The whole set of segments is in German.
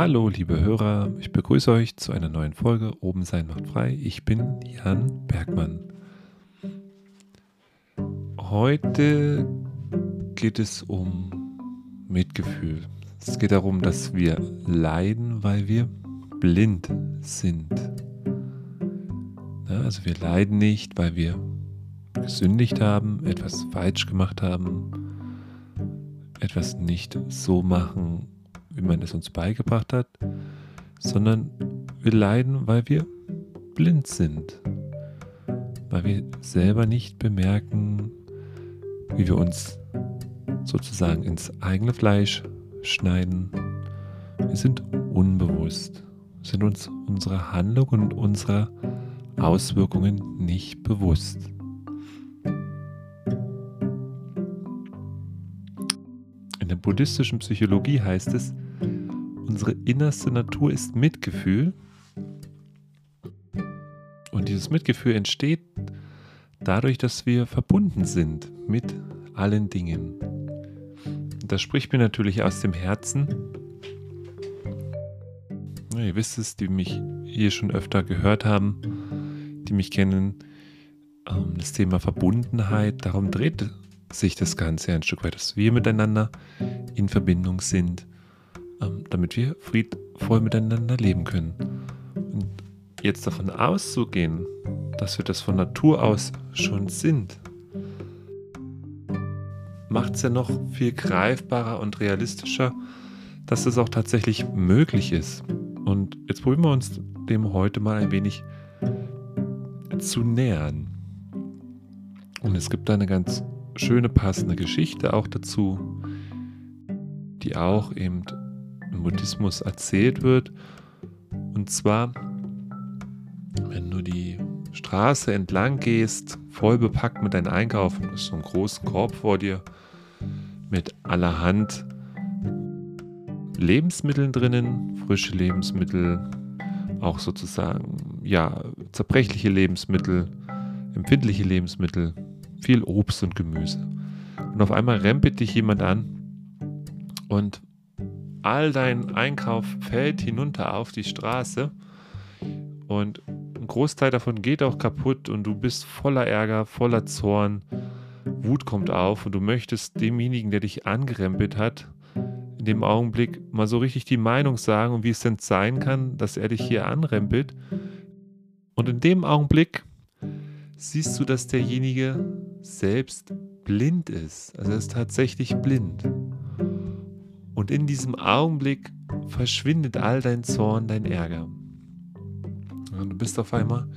Hallo, liebe Hörer, ich begrüße euch zu einer neuen Folge Oben sein macht frei. Ich bin Jan Bergmann. Heute geht es um Mitgefühl. Es geht darum, dass wir leiden, weil wir blind sind. Ja, also wir leiden nicht, weil wir gesündigt haben, etwas falsch gemacht haben, etwas nicht so machen, wie man es uns beigebracht hat, sondern wir leiden, weil wir blind sind, weil wir selber nicht bemerken, wie wir uns sozusagen ins eigene Fleisch schneiden. Wir sind unbewusst, sind uns unserer Handlung und unserer Auswirkungen nicht bewusst. In der buddhistischen Psychologie heißt es, unsere innerste Natur ist Mitgefühl. Und dieses Mitgefühl entsteht dadurch, dass wir verbunden sind mit allen Dingen. Das spricht mir natürlich aus dem Herzen. Ihr wisst es, die mich hier schon öfter gehört haben, die mich kennen, ähm, das Thema Verbundenheit, darum dreht sich das Ganze ein Stück weit, dass wir miteinander in Verbindung sind, ähm, damit wir friedvoll miteinander leben können. Und jetzt davon auszugehen, dass wir das von Natur aus schon sind, macht es ja noch viel greifbarer und realistischer, dass es auch tatsächlich möglich ist. Und jetzt probieren wir uns dem heute mal ein wenig zu nähern. Und es gibt da eine ganz schöne passende Geschichte auch dazu, die auch eben im Buddhismus erzählt wird. Und zwar, wenn du die Straße entlang gehst, voll bepackt mit deinem Einkauf, du hast so einen großen Korb vor dir mit allerhand Lebensmitteln drinnen, frische Lebensmittel, auch sozusagen, ja, zerbrechliche Lebensmittel, empfindliche Lebensmittel, viel Obst und Gemüse. Und auf einmal rempelt dich jemand an und all dein Einkauf fällt hinunter auf die Straße und ein Großteil davon geht auch kaputt und du bist voller Ärger, voller Zorn, Wut kommt auf und du möchtest demjenigen, der dich angerempelt hat, in dem Augenblick mal so richtig die Meinung sagen und wie es denn sein kann, dass er dich hier anrempelt. Und in dem Augenblick siehst du, dass derjenige selbst blind ist. Also er ist tatsächlich blind. Und in diesem Augenblick verschwindet all dein Zorn, dein Ärger. Und du bist auf einmal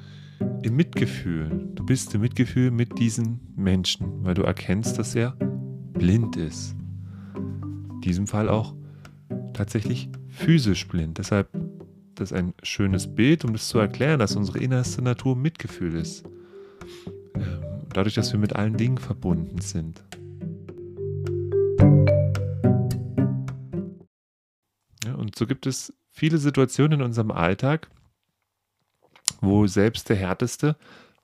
im Mitgefühl. Du bist im Mitgefühl mit diesen Menschen, weil du erkennst, dass er blind ist. In diesem Fall auch tatsächlich physisch blind. Deshalb das ist ein schönes Bild, um das zu erklären, dass unsere innerste Natur Mitgefühl ist. Ähm, dadurch, dass wir mit allen Dingen verbunden sind. Und so gibt es viele Situationen in unserem Alltag, wo selbst der Härteste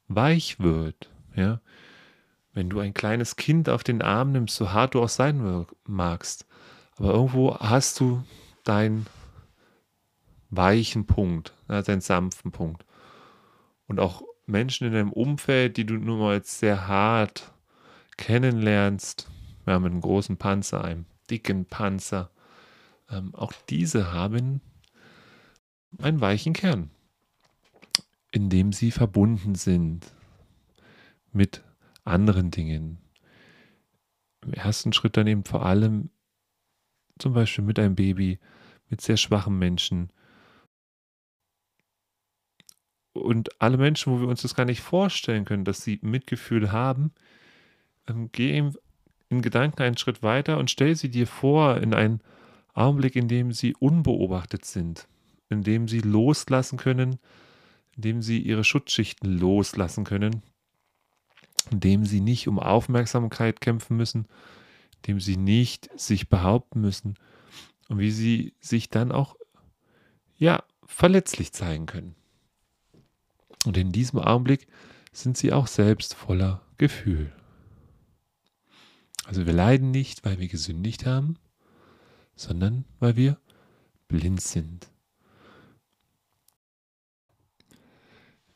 weich wird. Ja? Wenn du ein kleines Kind auf den Arm nimmst, so hart du auch sein magst, aber irgendwo hast du deinen weichen Punkt, also einen sanften Punkt. Und auch Menschen in deinem Umfeld, die du nur mal sehr hart kennenlernst, ja, mit einem großen Panzer, einem dicken Panzer, ähm, auch diese haben einen weichen Kern indem sie verbunden sind mit anderen Dingen. Im ersten Schritt dann eben vor allem zum Beispiel mit einem Baby, mit sehr schwachen Menschen. Und alle Menschen, wo wir uns das gar nicht vorstellen können, dass sie Mitgefühl haben, ähm, geh in Gedanken einen Schritt weiter und stell sie dir vor in einen Augenblick, in dem sie unbeobachtet sind, in dem sie loslassen können, indem sie ihre Schutzschichten loslassen können, indem sie nicht um Aufmerksamkeit kämpfen müssen, indem sie nicht sich behaupten müssen und wie sie sich dann auch ja verletzlich zeigen können. Und in diesem Augenblick sind sie auch selbst voller Gefühl. Also wir leiden nicht, weil wir gesündigt haben, sondern weil wir blind sind.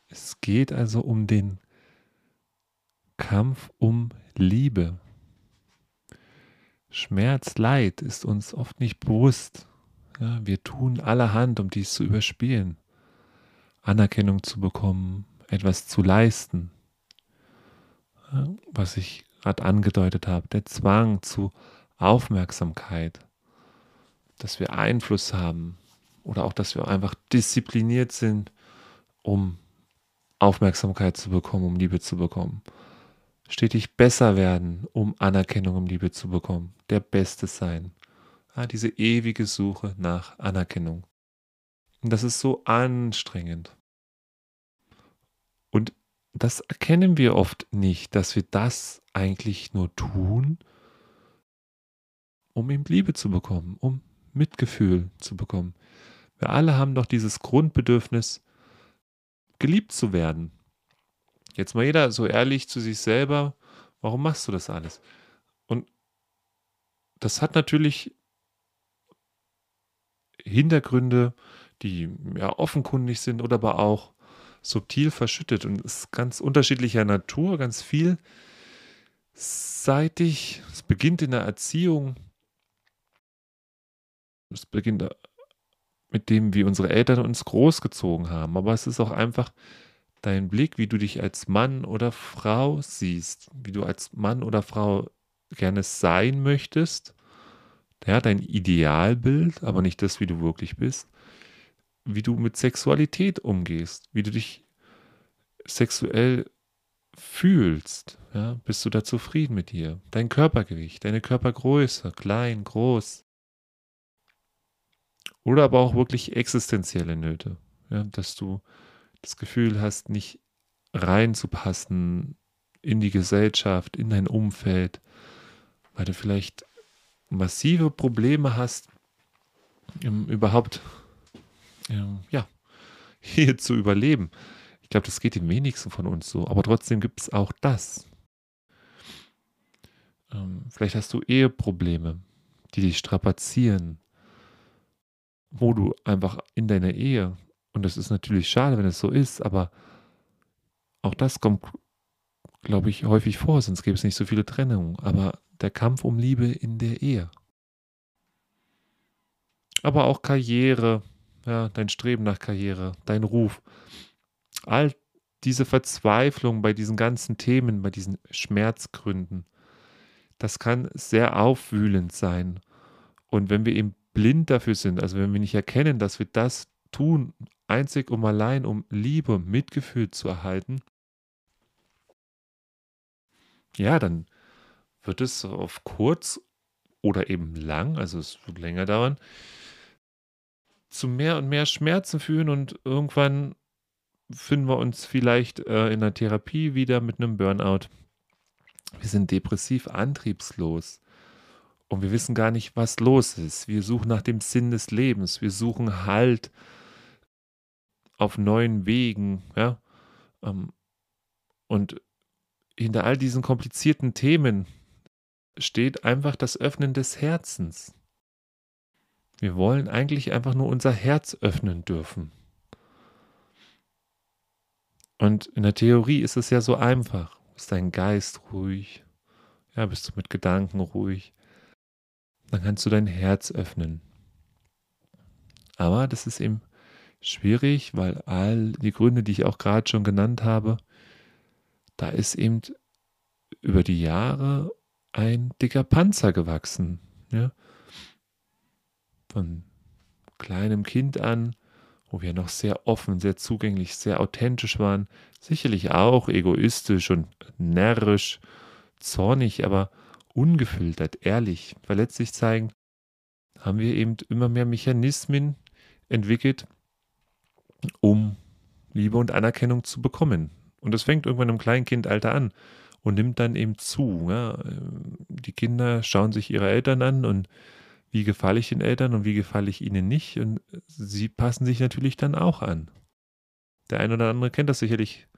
Es geht also um den Kampf um Liebe. Schmerz, Leid ist uns oft nicht bewusst. Ja, wir tun allerhand, um dies zu überspielen. Anerkennung zu bekommen, etwas zu leisten. Was ich gerade angedeutet habe, der Zwang zu Aufmerksamkeit, dass wir Einfluss haben oder auch, dass wir einfach diszipliniert sind, um Aufmerksamkeit zu bekommen, um Liebe zu bekommen. Stetig besser werden, um Anerkennung, um Liebe zu bekommen. Der Beste sein. Ja, diese ewige Suche nach Anerkennung. Und das ist so anstrengend. Und das erkennen wir oft nicht, dass wir das eigentlich nur tun, um ihm Liebe zu bekommen, um Mitgefühl zu bekommen. Wir alle haben doch dieses Grundbedürfnis, geliebt zu werden. Jetzt mal jeder so ehrlich zu sich selber, warum machst du das alles? Und das hat natürlich Hintergründe, die ja offenkundig sind oder aber auch subtil verschüttet und ist ganz unterschiedlicher Natur, ganz viel seitig. Es beginnt in der Erziehung. Es beginnt mit dem, wie unsere Eltern uns großgezogen haben. Aber es ist auch einfach dein Blick, wie du dich als Mann oder Frau siehst, wie du als Mann oder Frau gerne sein möchtest. Ja, dein Idealbild, aber nicht das, wie du wirklich bist. Wie du mit Sexualität umgehst, wie du dich sexuell fühlst. Ja, bist du da zufrieden mit dir? Dein Körpergewicht, deine Körpergröße, klein, groß, oder aber auch wirklich existenzielle Nöte. Ja, dass du das Gefühl hast, nicht reinzupassen in die Gesellschaft, in dein Umfeld, weil du vielleicht massive Probleme hast, überhaupt ähm, ja, hier zu überleben. Ich glaube, das geht den wenigsten von uns so, aber trotzdem gibt es auch das. Ähm, vielleicht hast du Eheprobleme, die dich strapazieren, wo du einfach in deiner Ehe, und das ist natürlich schade, wenn es so ist, aber auch das kommt, glaube ich, häufig vor, sonst gäbe es nicht so viele Trennungen. Aber der Kampf um Liebe in der Ehe. Aber auch Karriere, ja, dein Streben nach Karriere, dein Ruf. All diese Verzweiflung bei diesen ganzen Themen, bei diesen Schmerzgründen, das kann sehr aufwühlend sein. Und wenn wir eben blind dafür sind, also wenn wir nicht erkennen, dass wir das tun, einzig und allein, um Liebe, Mitgefühl zu erhalten, ja, dann wird es auf kurz oder eben lang, also es wird länger dauern, zu mehr und mehr Schmerzen führen und irgendwann finden wir uns vielleicht äh, in der Therapie wieder mit einem Burnout. Wir sind depressiv antriebslos. Und wir wissen gar nicht, was los ist. Wir suchen nach dem Sinn des Lebens. Wir suchen Halt auf neuen Wegen. Ja? Ähm, und hinter all diesen komplizierten Themen steht einfach das Öffnen des Herzens. Wir wollen eigentlich einfach nur unser Herz öffnen dürfen. Und in der Theorie ist es ja so einfach. Ist dein Geist ruhig? Ja, bist du mit Gedanken ruhig? Dann kannst du dein Herz öffnen. Aber das ist eben schwierig, weil all die Gründe, die ich auch gerade schon genannt habe, da ist eben über die Jahre ein dicker Panzer gewachsen. Ja? Von kleinem Kind an, wo wir noch sehr offen, sehr zugänglich, sehr authentisch waren, sicherlich auch egoistisch und närrisch, zornig, aber ungefiltert, ehrlich, verletzlich zeigen, haben wir eben immer mehr Mechanismen entwickelt, um Liebe und Anerkennung zu bekommen. Und das fängt irgendwann im Kleinkindalter an und nimmt dann eben zu. Ja. Die Kinder schauen sich ihre Eltern an und wie gefalle ich den Eltern und wie gefalle ich ihnen nicht. Und sie passen sich natürlich dann auch an. Der eine oder andere kennt das sicherlich,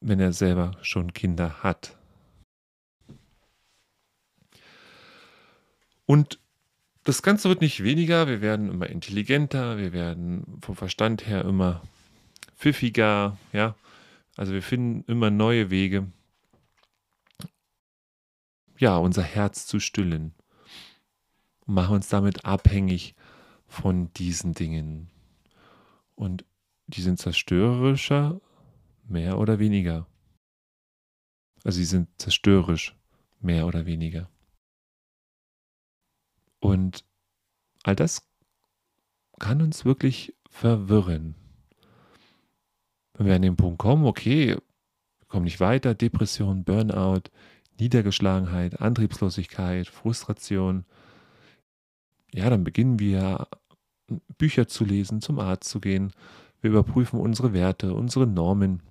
wenn er selber schon Kinder hat. Und das Ganze wird nicht weniger, wir werden immer intelligenter, wir werden vom Verstand her immer pfiffiger, ja. Also wir finden immer neue Wege, ja, unser Herz zu stillen und machen uns damit abhängig von diesen Dingen. Und die sind zerstörerischer, mehr oder weniger. Also sie sind zerstörerisch, mehr oder weniger. Und all das kann uns wirklich verwirren. Wenn wir an den Punkt kommen, okay, kommen nicht weiter, Depression, Burnout, Niedergeschlagenheit, Antriebslosigkeit, Frustration, ja, dann beginnen wir Bücher zu lesen, zum Arzt zu gehen. Wir überprüfen unsere Werte, unsere Normen.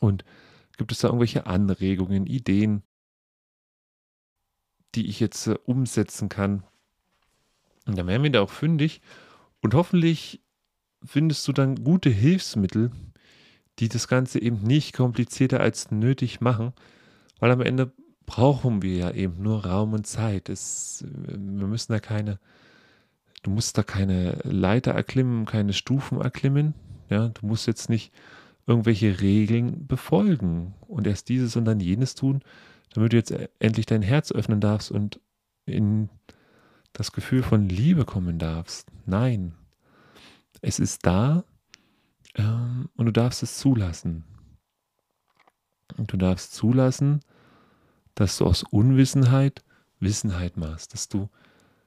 Und gibt es da irgendwelche Anregungen, Ideen, die ich jetzt äh, umsetzen kann? Und dann werden wir da auch fündig. Und hoffentlich findest du dann gute Hilfsmittel, die das Ganze eben nicht komplizierter als nötig machen, weil am Ende brauchen wir ja eben nur Raum und Zeit. Es, wir müssen da keine, du musst da keine Leiter erklimmen, keine Stufen erklimmen. Ja, du musst jetzt nicht irgendwelche Regeln befolgen und erst dieses und dann jenes tun, damit du jetzt endlich dein Herz öffnen darfst und in das Gefühl von Liebe kommen darfst. Nein, es ist da ähm, und du darfst es zulassen. Und du darfst zulassen, dass du aus Unwissenheit Wissenheit machst, dass du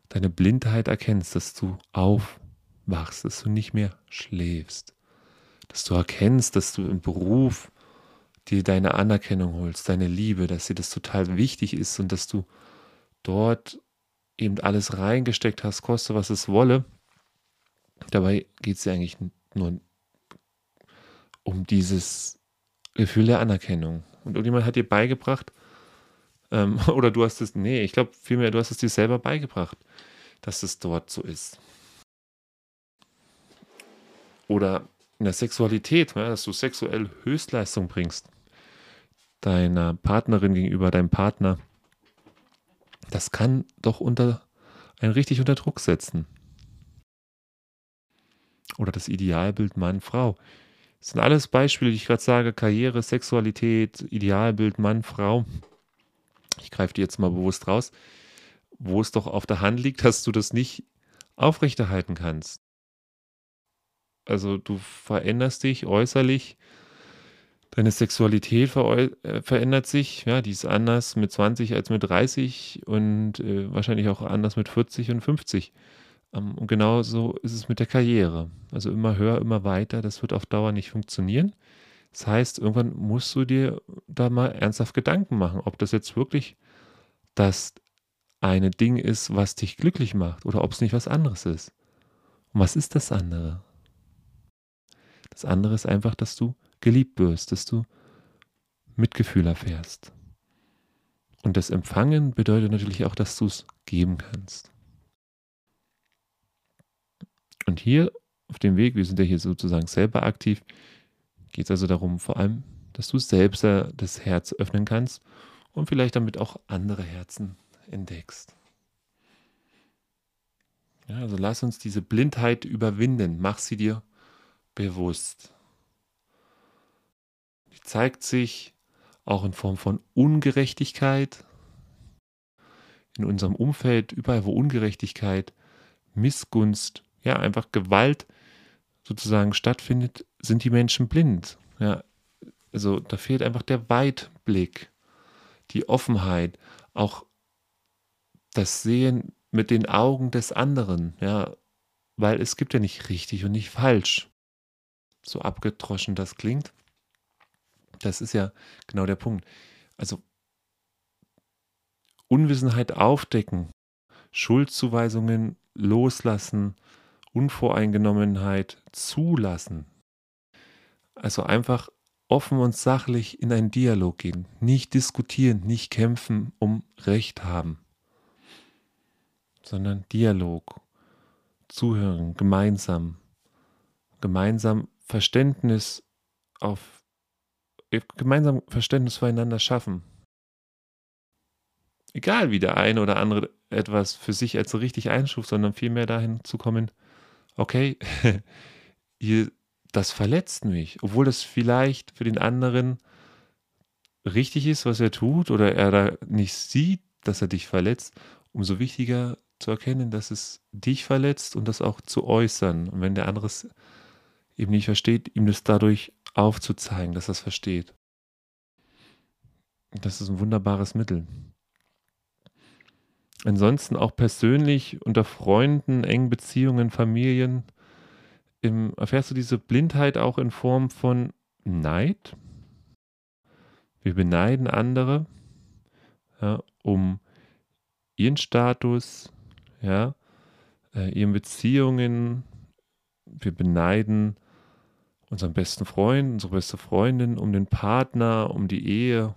deine Blindheit erkennst, dass du aufwachst, dass du nicht mehr schläfst, dass du erkennst, dass du im Beruf dir deine Anerkennung holst, deine Liebe, dass dir das total wichtig ist und dass du dort eben alles reingesteckt hast, koste was es wolle. Dabei geht es ja eigentlich nur um dieses Gefühl der Anerkennung. Und irgendjemand hat dir beigebracht, ähm, oder du hast es, nee, ich glaube vielmehr, du hast es dir selber beigebracht, dass es dort so ist. Oder in der Sexualität, ja, dass du sexuell Höchstleistung bringst, deiner Partnerin gegenüber, deinem Partner, das kann doch unter ein richtig unter Druck setzen. Oder das Idealbild Mann, Frau. Das sind alles Beispiele, die ich gerade sage: Karriere, Sexualität, Idealbild Mann, Frau ich greife die jetzt mal bewusst raus, wo es doch auf der Hand liegt, dass du das nicht aufrechterhalten kannst. Also du veränderst dich äußerlich, deine Sexualität ver äh, verändert sich, ja, die ist anders mit 20 als mit 30 und äh, wahrscheinlich auch anders mit 40 und 50. Ähm, und genauso ist es mit der Karriere. Also immer höher, immer weiter, das wird auf Dauer nicht funktionieren. Das heißt, irgendwann musst du dir da mal ernsthaft Gedanken machen, ob das jetzt wirklich das eine Ding ist, was dich glücklich macht oder ob es nicht was anderes ist. Und was ist das andere? Das andere ist einfach, dass du geliebt wirst, dass du Mitgefühl erfährst. Und das Empfangen bedeutet natürlich auch, dass du es geben kannst. Und hier auf dem Weg, wir sind ja hier sozusagen selber aktiv, geht es also darum, vor allem, dass du selbst das Herz öffnen kannst und vielleicht damit auch andere Herzen entdeckst. Ja, also lass uns diese Blindheit überwinden, mach sie dir bewusst. Zeigt sich auch in Form von Ungerechtigkeit in unserem Umfeld, überall wo Ungerechtigkeit, Missgunst, ja einfach Gewalt sozusagen stattfindet, sind die Menschen blind. Ja, also da fehlt einfach der Weitblick, die Offenheit, auch das Sehen mit den Augen des anderen, ja, weil es gibt ja nicht richtig und nicht falsch. So abgedroschen das klingt. Das ist ja genau der Punkt. Also Unwissenheit aufdecken, Schuldzuweisungen loslassen, Unvoreingenommenheit zulassen. Also einfach offen und sachlich in einen Dialog gehen, nicht diskutieren, nicht kämpfen um Recht haben, sondern Dialog, zuhören, gemeinsam, gemeinsam Verständnis auf gemeinsam Verständnis füreinander schaffen. Egal wie der eine oder andere etwas für sich als richtig einstuft, sondern vielmehr dahin zu kommen, okay, hier, das verletzt mich, obwohl das vielleicht für den anderen richtig ist, was er tut, oder er da nicht sieht, dass er dich verletzt, umso wichtiger zu erkennen, dass es dich verletzt und das auch zu äußern. Und wenn der andere es eben nicht versteht, ihm das dadurch aufzuzeigen, dass es versteht. Das ist ein wunderbares Mittel. Ansonsten auch persönlich unter Freunden, engen Beziehungen, Familien, im, erfährst du diese Blindheit auch in Form von Neid? Wir beneiden andere ja, um ihren Status, ja, äh, ihren Beziehungen. Wir beneiden unseren besten Freund, unsere beste Freundin um den Partner, um die Ehe,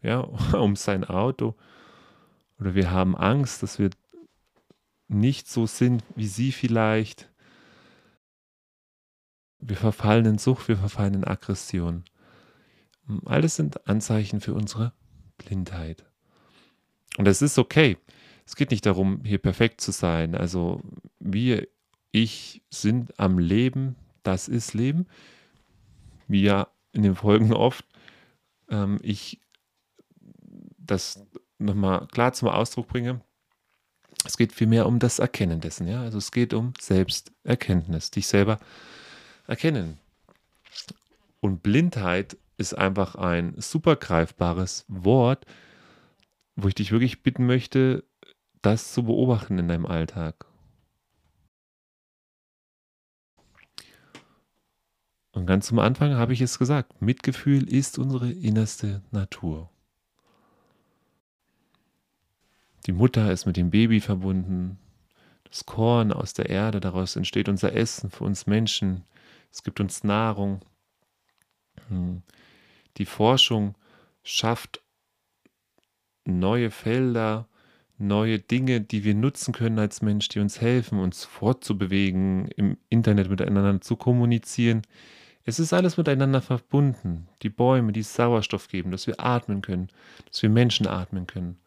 ja, um sein Auto. Oder wir haben Angst, dass wir nicht so sind wie sie vielleicht. Wir verfallen in Sucht, wir verfallen in Aggression. Alles sind Anzeichen für unsere Blindheit. Und es ist okay. Es geht nicht darum, hier perfekt zu sein. Also wir, ich sind am Leben, das ist Leben. Wie ja in den Folgen oft ähm, ich das nochmal klar zum Ausdruck bringe. Es geht vielmehr um das Erkennen dessen, ja. Also es geht um Selbsterkenntnis, dich selber erkennen. Und Blindheit ist einfach ein super greifbares Wort, wo ich dich wirklich bitten möchte, das zu beobachten in deinem Alltag. Und ganz zum Anfang habe ich es gesagt, Mitgefühl ist unsere innerste Natur. Die Mutter ist mit dem Baby verbunden. Das Korn aus der Erde, daraus entsteht unser Essen für uns Menschen. Es gibt uns Nahrung. Hm. Die Forschung schafft neue Felder, neue Dinge, die wir nutzen können als Mensch, die uns helfen, uns fortzubewegen, im Internet miteinander zu kommunizieren. Es ist alles miteinander verbunden. Die Bäume, die Sauerstoff geben, dass wir atmen können, dass wir Menschen atmen können.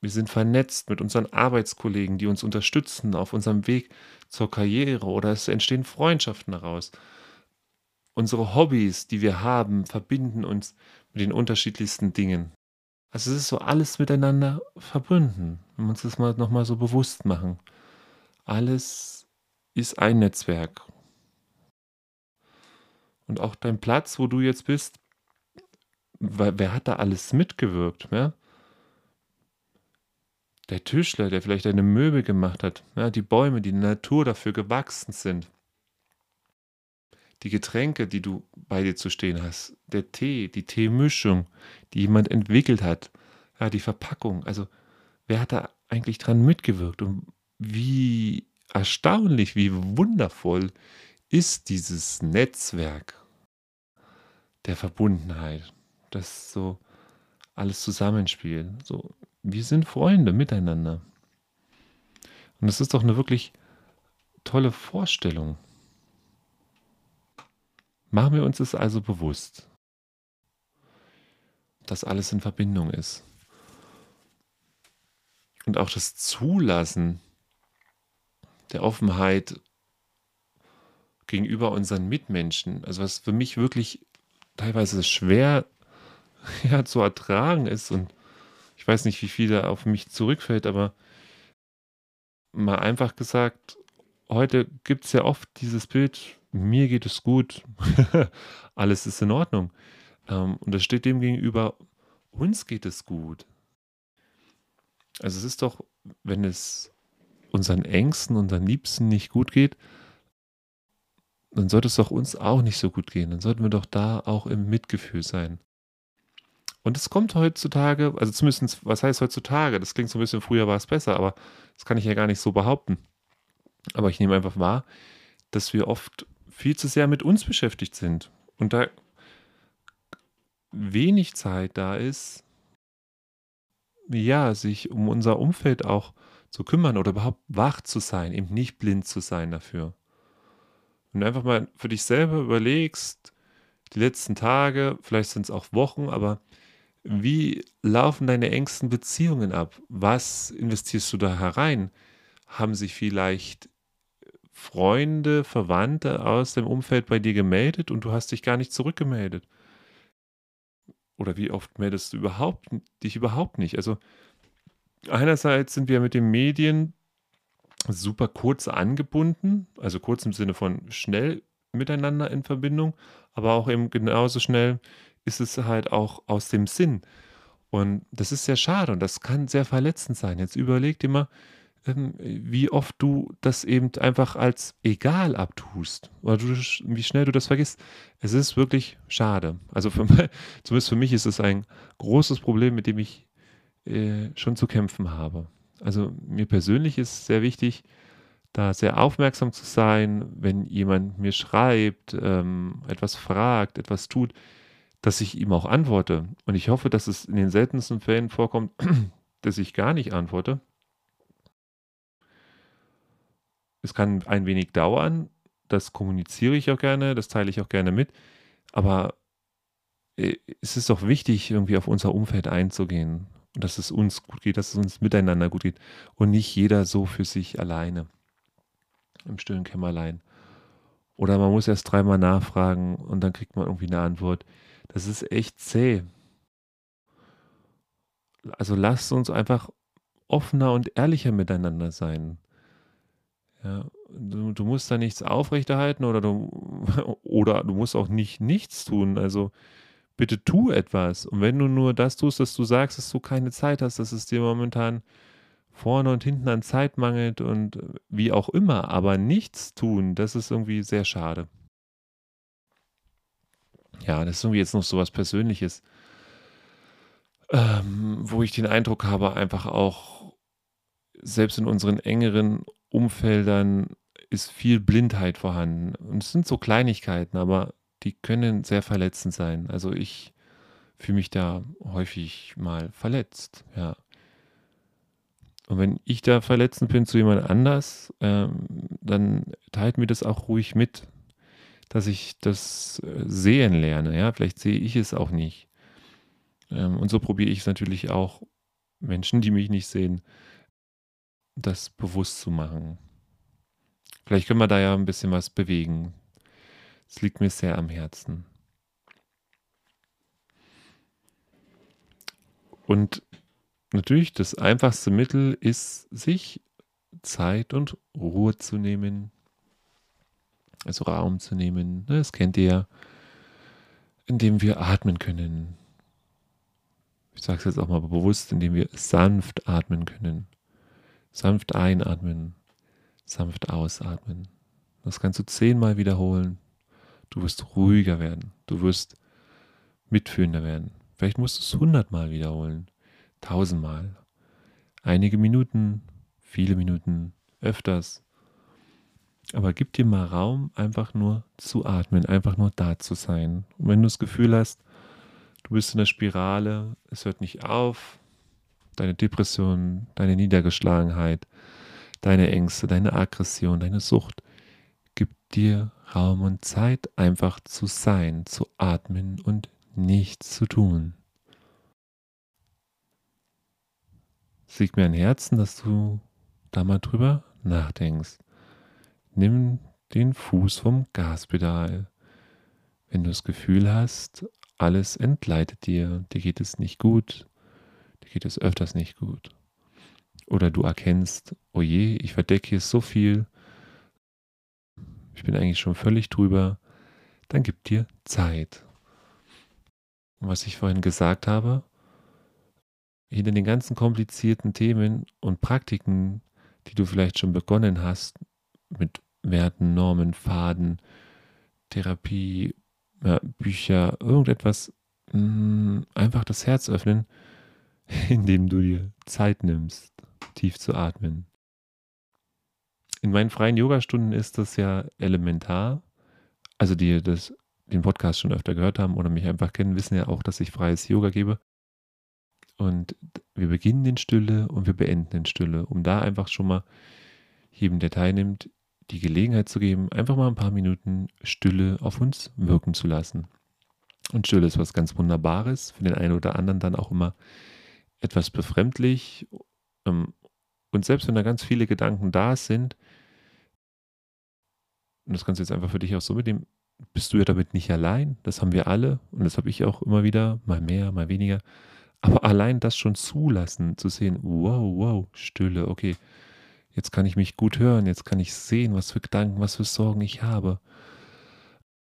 Wir sind vernetzt mit unseren Arbeitskollegen, die uns unterstützen auf unserem Weg zur Karriere oder es entstehen Freundschaften daraus. Unsere Hobbys, die wir haben, verbinden uns mit den unterschiedlichsten Dingen. Also es ist so alles miteinander verbunden, wenn wir uns das mal nochmal so bewusst machen. Alles ist ein Netzwerk. Und auch dein Platz, wo du jetzt bist, wer hat da alles mitgewirkt? Ja? Der Tischler, der vielleicht deine Möbel gemacht hat, ja, die Bäume, die in der Natur dafür gewachsen sind, die Getränke, die du bei dir zu stehen hast, der Tee, die Teemischung, die jemand entwickelt hat, ja, die Verpackung, also wer hat da eigentlich dran mitgewirkt und wie erstaunlich, wie wundervoll ist dieses Netzwerk der Verbundenheit, das so alles zusammenspielt. So, wir sind Freunde miteinander. Und das ist doch eine wirklich tolle Vorstellung. Machen wir uns das also bewusst, dass alles in Verbindung ist. Und auch das Zulassen der Offenheit gegenüber unseren Mitmenschen, also was für mich wirklich teilweise schwer ja, zu ertragen ist und ich weiß nicht, wie viel da auf mich zurückfällt, aber mal einfach gesagt, heute gibt es ja oft dieses Bild, mir geht es gut, alles ist in Ordnung. Ähm, und das steht dem gegenüber, uns geht es gut. Also es ist doch, wenn es unseren Ängsten, unseren Liebsten nicht gut geht, dann sollte es doch uns auch nicht so gut gehen. Dann sollten wir doch da auch im Mitgefühl sein. Und es kommt heutzutage, also zumindest, was heißt heutzutage? Das klingt so ein bisschen, früher war es besser, aber das kann ich ja gar nicht so behaupten. Aber ich nehme einfach wahr, dass wir oft viel zu sehr mit uns beschäftigt sind und da wenig Zeit da ist, ja, sich um unser Umfeld auch zu kümmern oder überhaupt wach zu sein, eben nicht blind zu sein dafür. Und einfach mal für dich selber überlegst, die letzten Tage, vielleicht sind es auch Wochen, aber Wie laufen deine engsten Beziehungen ab? Was investierst du da herein? Haben sich vielleicht Freunde, Verwandte aus dem Umfeld bei dir gemeldet und du hast dich gar nicht zurückgemeldet? Oder wie oft meldest du überhaupt dich überhaupt nicht? Also einerseits sind wir mit den Medien super kurz angebunden, also kurz im Sinne von schnell miteinander in Verbindung, aber auch eben genauso schnell ist es halt auch aus dem Sinn. Und das ist sehr schade und das kann sehr verletzend sein. Jetzt überleg dir mal, ähm, wie oft du das eben einfach als egal abtust oder du, wie schnell du das vergisst. Es ist wirklich schade. Also für mich, zumindest für mich ist es ein großes Problem, mit dem ich äh, schon zu kämpfen habe. Also mir persönlich ist sehr wichtig, da sehr aufmerksam zu sein, wenn jemand mir schreibt, ähm, etwas fragt, etwas tut, dass ich ihm auch antworte. Und ich hoffe, dass es in den seltensten Fällen vorkommt, dass ich gar nicht antworte. Es kann ein wenig dauern, das kommuniziere ich auch gerne, das teile ich auch gerne mit, aber äh, es ist doch wichtig, irgendwie auf unser Umfeld einzugehen und dass es uns gut geht, dass es uns miteinander gut geht und nicht jeder so für sich alleine im stillen Kämmerlein. Oder man muss erst dreimal nachfragen und dann kriegt man irgendwie eine Antwort. Das ist echt zäh. Also lasst uns einfach offener und ehrlicher miteinander sein. Ja, du, du, musst da nichts aufrechterhalten oder du, oder du musst auch nicht nichts tun. Also bitte tu etwas. Und wenn du nur das tust, dass du sagst, dass du keine Zeit hast, dass es dir momentan vorne und hinten an Zeit mangelt und wie auch immer, aber nichts tun, das ist irgendwie sehr schade. Ja, das ist irgendwie jetzt noch so was Persönliches, ähm, wo ich den Eindruck habe, einfach auch, selbst in unseren engeren Umfeldern ist viel Blindheit vorhanden. Und es sind so Kleinigkeiten, aber die können sehr verletzend sein. Also ich fühle mich da häufig mal verletzt, ja. Und wenn ich da verletzend bin zu jemand anders, ähm, dann teilt mir das auch ruhig mit, dass ich das äh, sehen lerne. Ja, vielleicht sehe ich es auch nicht. Ähm, und so probiere ich es natürlich auch Menschen, die mich nicht sehen, das bewusst zu machen. Vielleicht können wir da ja ein bisschen was bewegen. Es liegt mir sehr am Herzen. Und natürlich das einfachste Mittel ist, sich Zeit und Ruhe zu nehmen, also Raum zu nehmen. Ne, das kennt ihr ja, indem wir atmen können. Ich sage es jetzt auch mal bewusst, indem wir sanft atmen können. Sanft einatmen, sanft ausatmen. Das kannst du zehnmal wiederholen. Du wirst ruhiger werden. Du wirst mitfühlender werden. Vielleicht musst du es hundertmal wiederholen tausendmal. Einige Minuten, viele Minuten, öfters. Aber gib dir mal Raum, einfach nur zu atmen, einfach nur da zu sein. Und wenn du das Gefühl hast, du bist in der Spirale, es hört nicht auf, deine Depression, deine Niedergeschlagenheit, deine Ängste, deine Aggression, deine Sucht, gib dir Raum und Zeit, einfach zu sein, zu atmen und nichts zu tun. Es liegt mir ein Herzen, dass du da mal drüber nachdenkst. Nimm den Fuß vom Gaspedal. Wenn du das Gefühl hast, alles entgleitet dir, dir geht es nicht gut, dir geht es öfters nicht gut. Oder du erkennst, oh je, ich verdecke hier so viel, ich bin eigentlich schon völlig drüber, dann gib dir Zeit. Und was ich vorhin gesagt habe, hinter den ganzen komplizierten Themen und Praktiken, die du vielleicht schon begonnen hast, mit Werten, Normen, Faden, Therapie, ja, Bücher, irgendetwas, mh, mm, einfach das Herz öffnen, indem du dir Zeit nimmst, tief zu atmen. In meinen freien Yogastunden ist das ja elementar. Also die das, den Podcast schon öfter gehört haben oder mich einfach kennen, wissen ja auch, dass ich freies Yoga gebe. Und wir beginnen in Stille und wir beenden in Stille, um da einfach schon mal jedem, der teilnimmt, die Gelegenheit zu geben, einfach mal ein paar Minuten Stille auf uns wirken zu lassen. Und Stille ist was ganz Wunderbares, für den einen oder anderen dann auch immer etwas befremdlich. Ähm, und selbst wenn da ganz viele Gedanken da sind, und das kannst du jetzt einfach für dich auch so mitnehmen, bist du ja damit nicht allein. Das haben wir alle und das habe ich auch immer wieder, mal mehr, mal weniger. Aber allein das schon zulassen, zu sehen, wow, wow, Stille, okay, jetzt kann ich mich gut hören, jetzt kann ich sehen, was für Gedanken, was für Sorgen ich habe.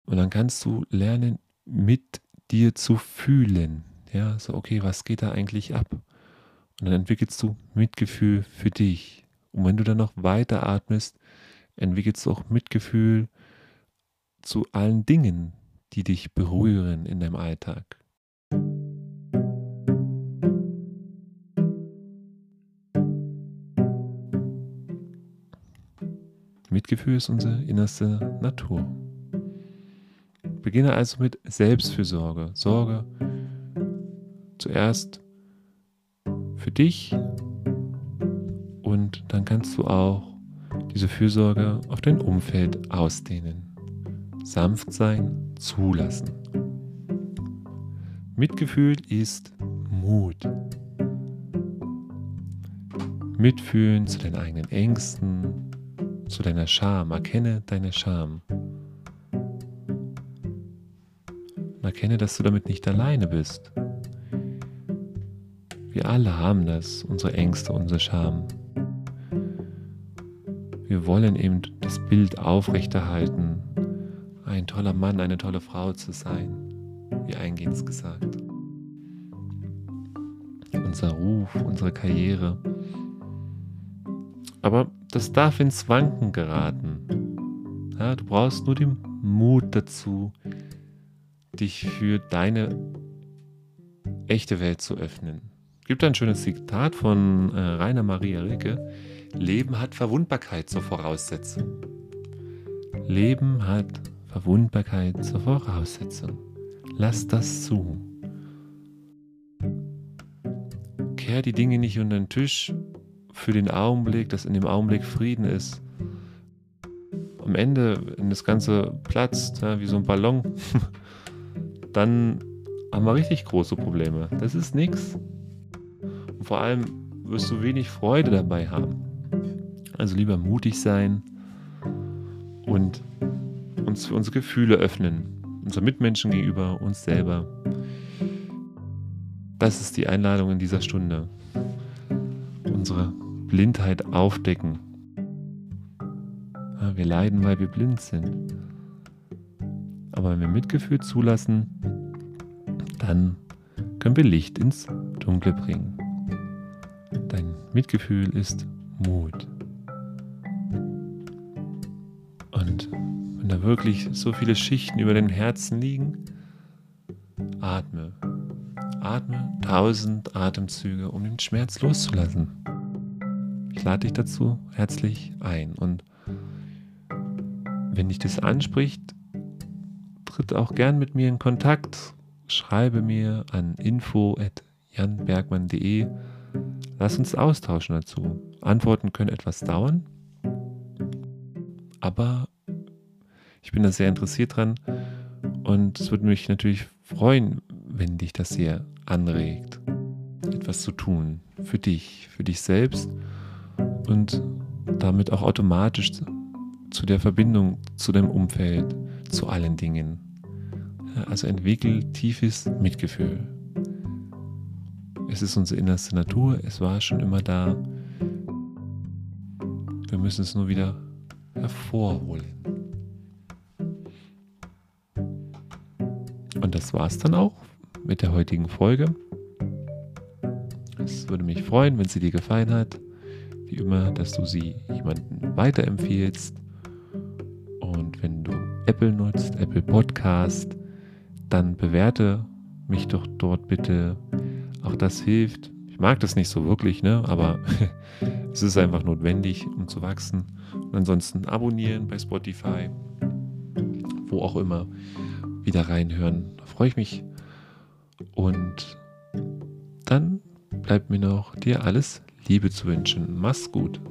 Und dann kannst du lernen, mit dir zu fühlen. Ja, so, okay, was geht da eigentlich ab? Und dann entwickelst du Mitgefühl für dich. Und wenn du dann noch weiter atmest, entwickelst du auch Mitgefühl zu allen Dingen, die dich berühren in deinem Alltag. Mitgefühl ist unsere innerste Natur. Beginne also mit Selbstfürsorge. Sorge zuerst für dich und dann kannst du auch diese Fürsorge auf dein Umfeld ausdehnen. Sanft sein, zulassen. Mitgefühl ist Mut. Mitfühlen zu deinen eigenen Ängsten, zu deiner Scham. Erkenne deine Scham. Und erkenne, dass du damit nicht alleine bist. Wir alle haben das, unsere Ängste, unsere Scham. Wir wollen eben das Bild aufrechterhalten, ein toller Mann, eine tolle Frau zu sein, wie eingehend gesagt. Unser Ruf, unsere Karriere. Aber das darf ins Wanken geraten. Ja, du brauchst nur den Mut dazu, dich für deine echte Welt zu öffnen. Es gibt ein schönes Zitat von äh, Rainer Maria Rilke. Leben hat Verwundbarkeit zur Voraussetzung. Leben hat Verwundbarkeit zur Voraussetzung. Lass das zu. Kehr die Dinge nicht unter den Tisch für den Augenblick, dass in dem Augenblick Frieden ist. Am Ende, wenn das Ganze platzt, ja, wie so ein Ballon, dann haben wir richtig große Probleme. Das ist nichts. Und vor allem wirst du wenig Freude dabei haben. Also lieber mutig sein und uns für unsere Gefühle öffnen, unseren Mitmenschen gegenüber, uns selber. Das ist die Einladung in dieser Stunde. Unsere Blindheit aufdecken. Wir leiden, weil wir blind sind. Aber wenn wir Mitgefühl zulassen, dann können wir Licht ins Dunkle bringen. Dein Mitgefühl ist Mut. Wenn da wirklich so viele Schichten über den Herzen liegen, atme. Atme tausend Atemzüge, um den Schmerz loszulassen. Ich lade dich dazu herzlich ein. Und wenn dich das anspricht, tritt auch gern mit mir in Kontakt. Schreibe mir an info.janbergmann.de. Lass uns austauschen dazu. Antworten können etwas dauern, aber ich bin da sehr interessiert dran und es würde mich natürlich freuen, wenn dich das sehr anregt, etwas zu tun für dich, für dich selbst und damit auch automatisch zu der Verbindung zu deinem Umfeld, zu allen Dingen. Also entwickel tiefes Mitgefühl. Es ist unsere innerste Natur, es war schon immer da. Wir müssen es nur wieder hervorholen. Und das war es dann auch mit der heutigen Folge. Es würde mich freuen, wenn sie dir gefallen hat. Wie immer, dass du sie jemandem weiterempfiehlst. Und wenn du Apple nutzt, Apple Podcast, dann bewerte mich doch dort bitte. Auch das hilft. Ich mag das nicht so wirklich, ne? aber es ist einfach notwendig, um zu wachsen. Und ansonsten abonnieren bei Spotify, wo auch immer wieder reinhören. Da freue ich mich. Und dann bleibt mir noch dir alles Liebe zu wünschen. Mach's gut.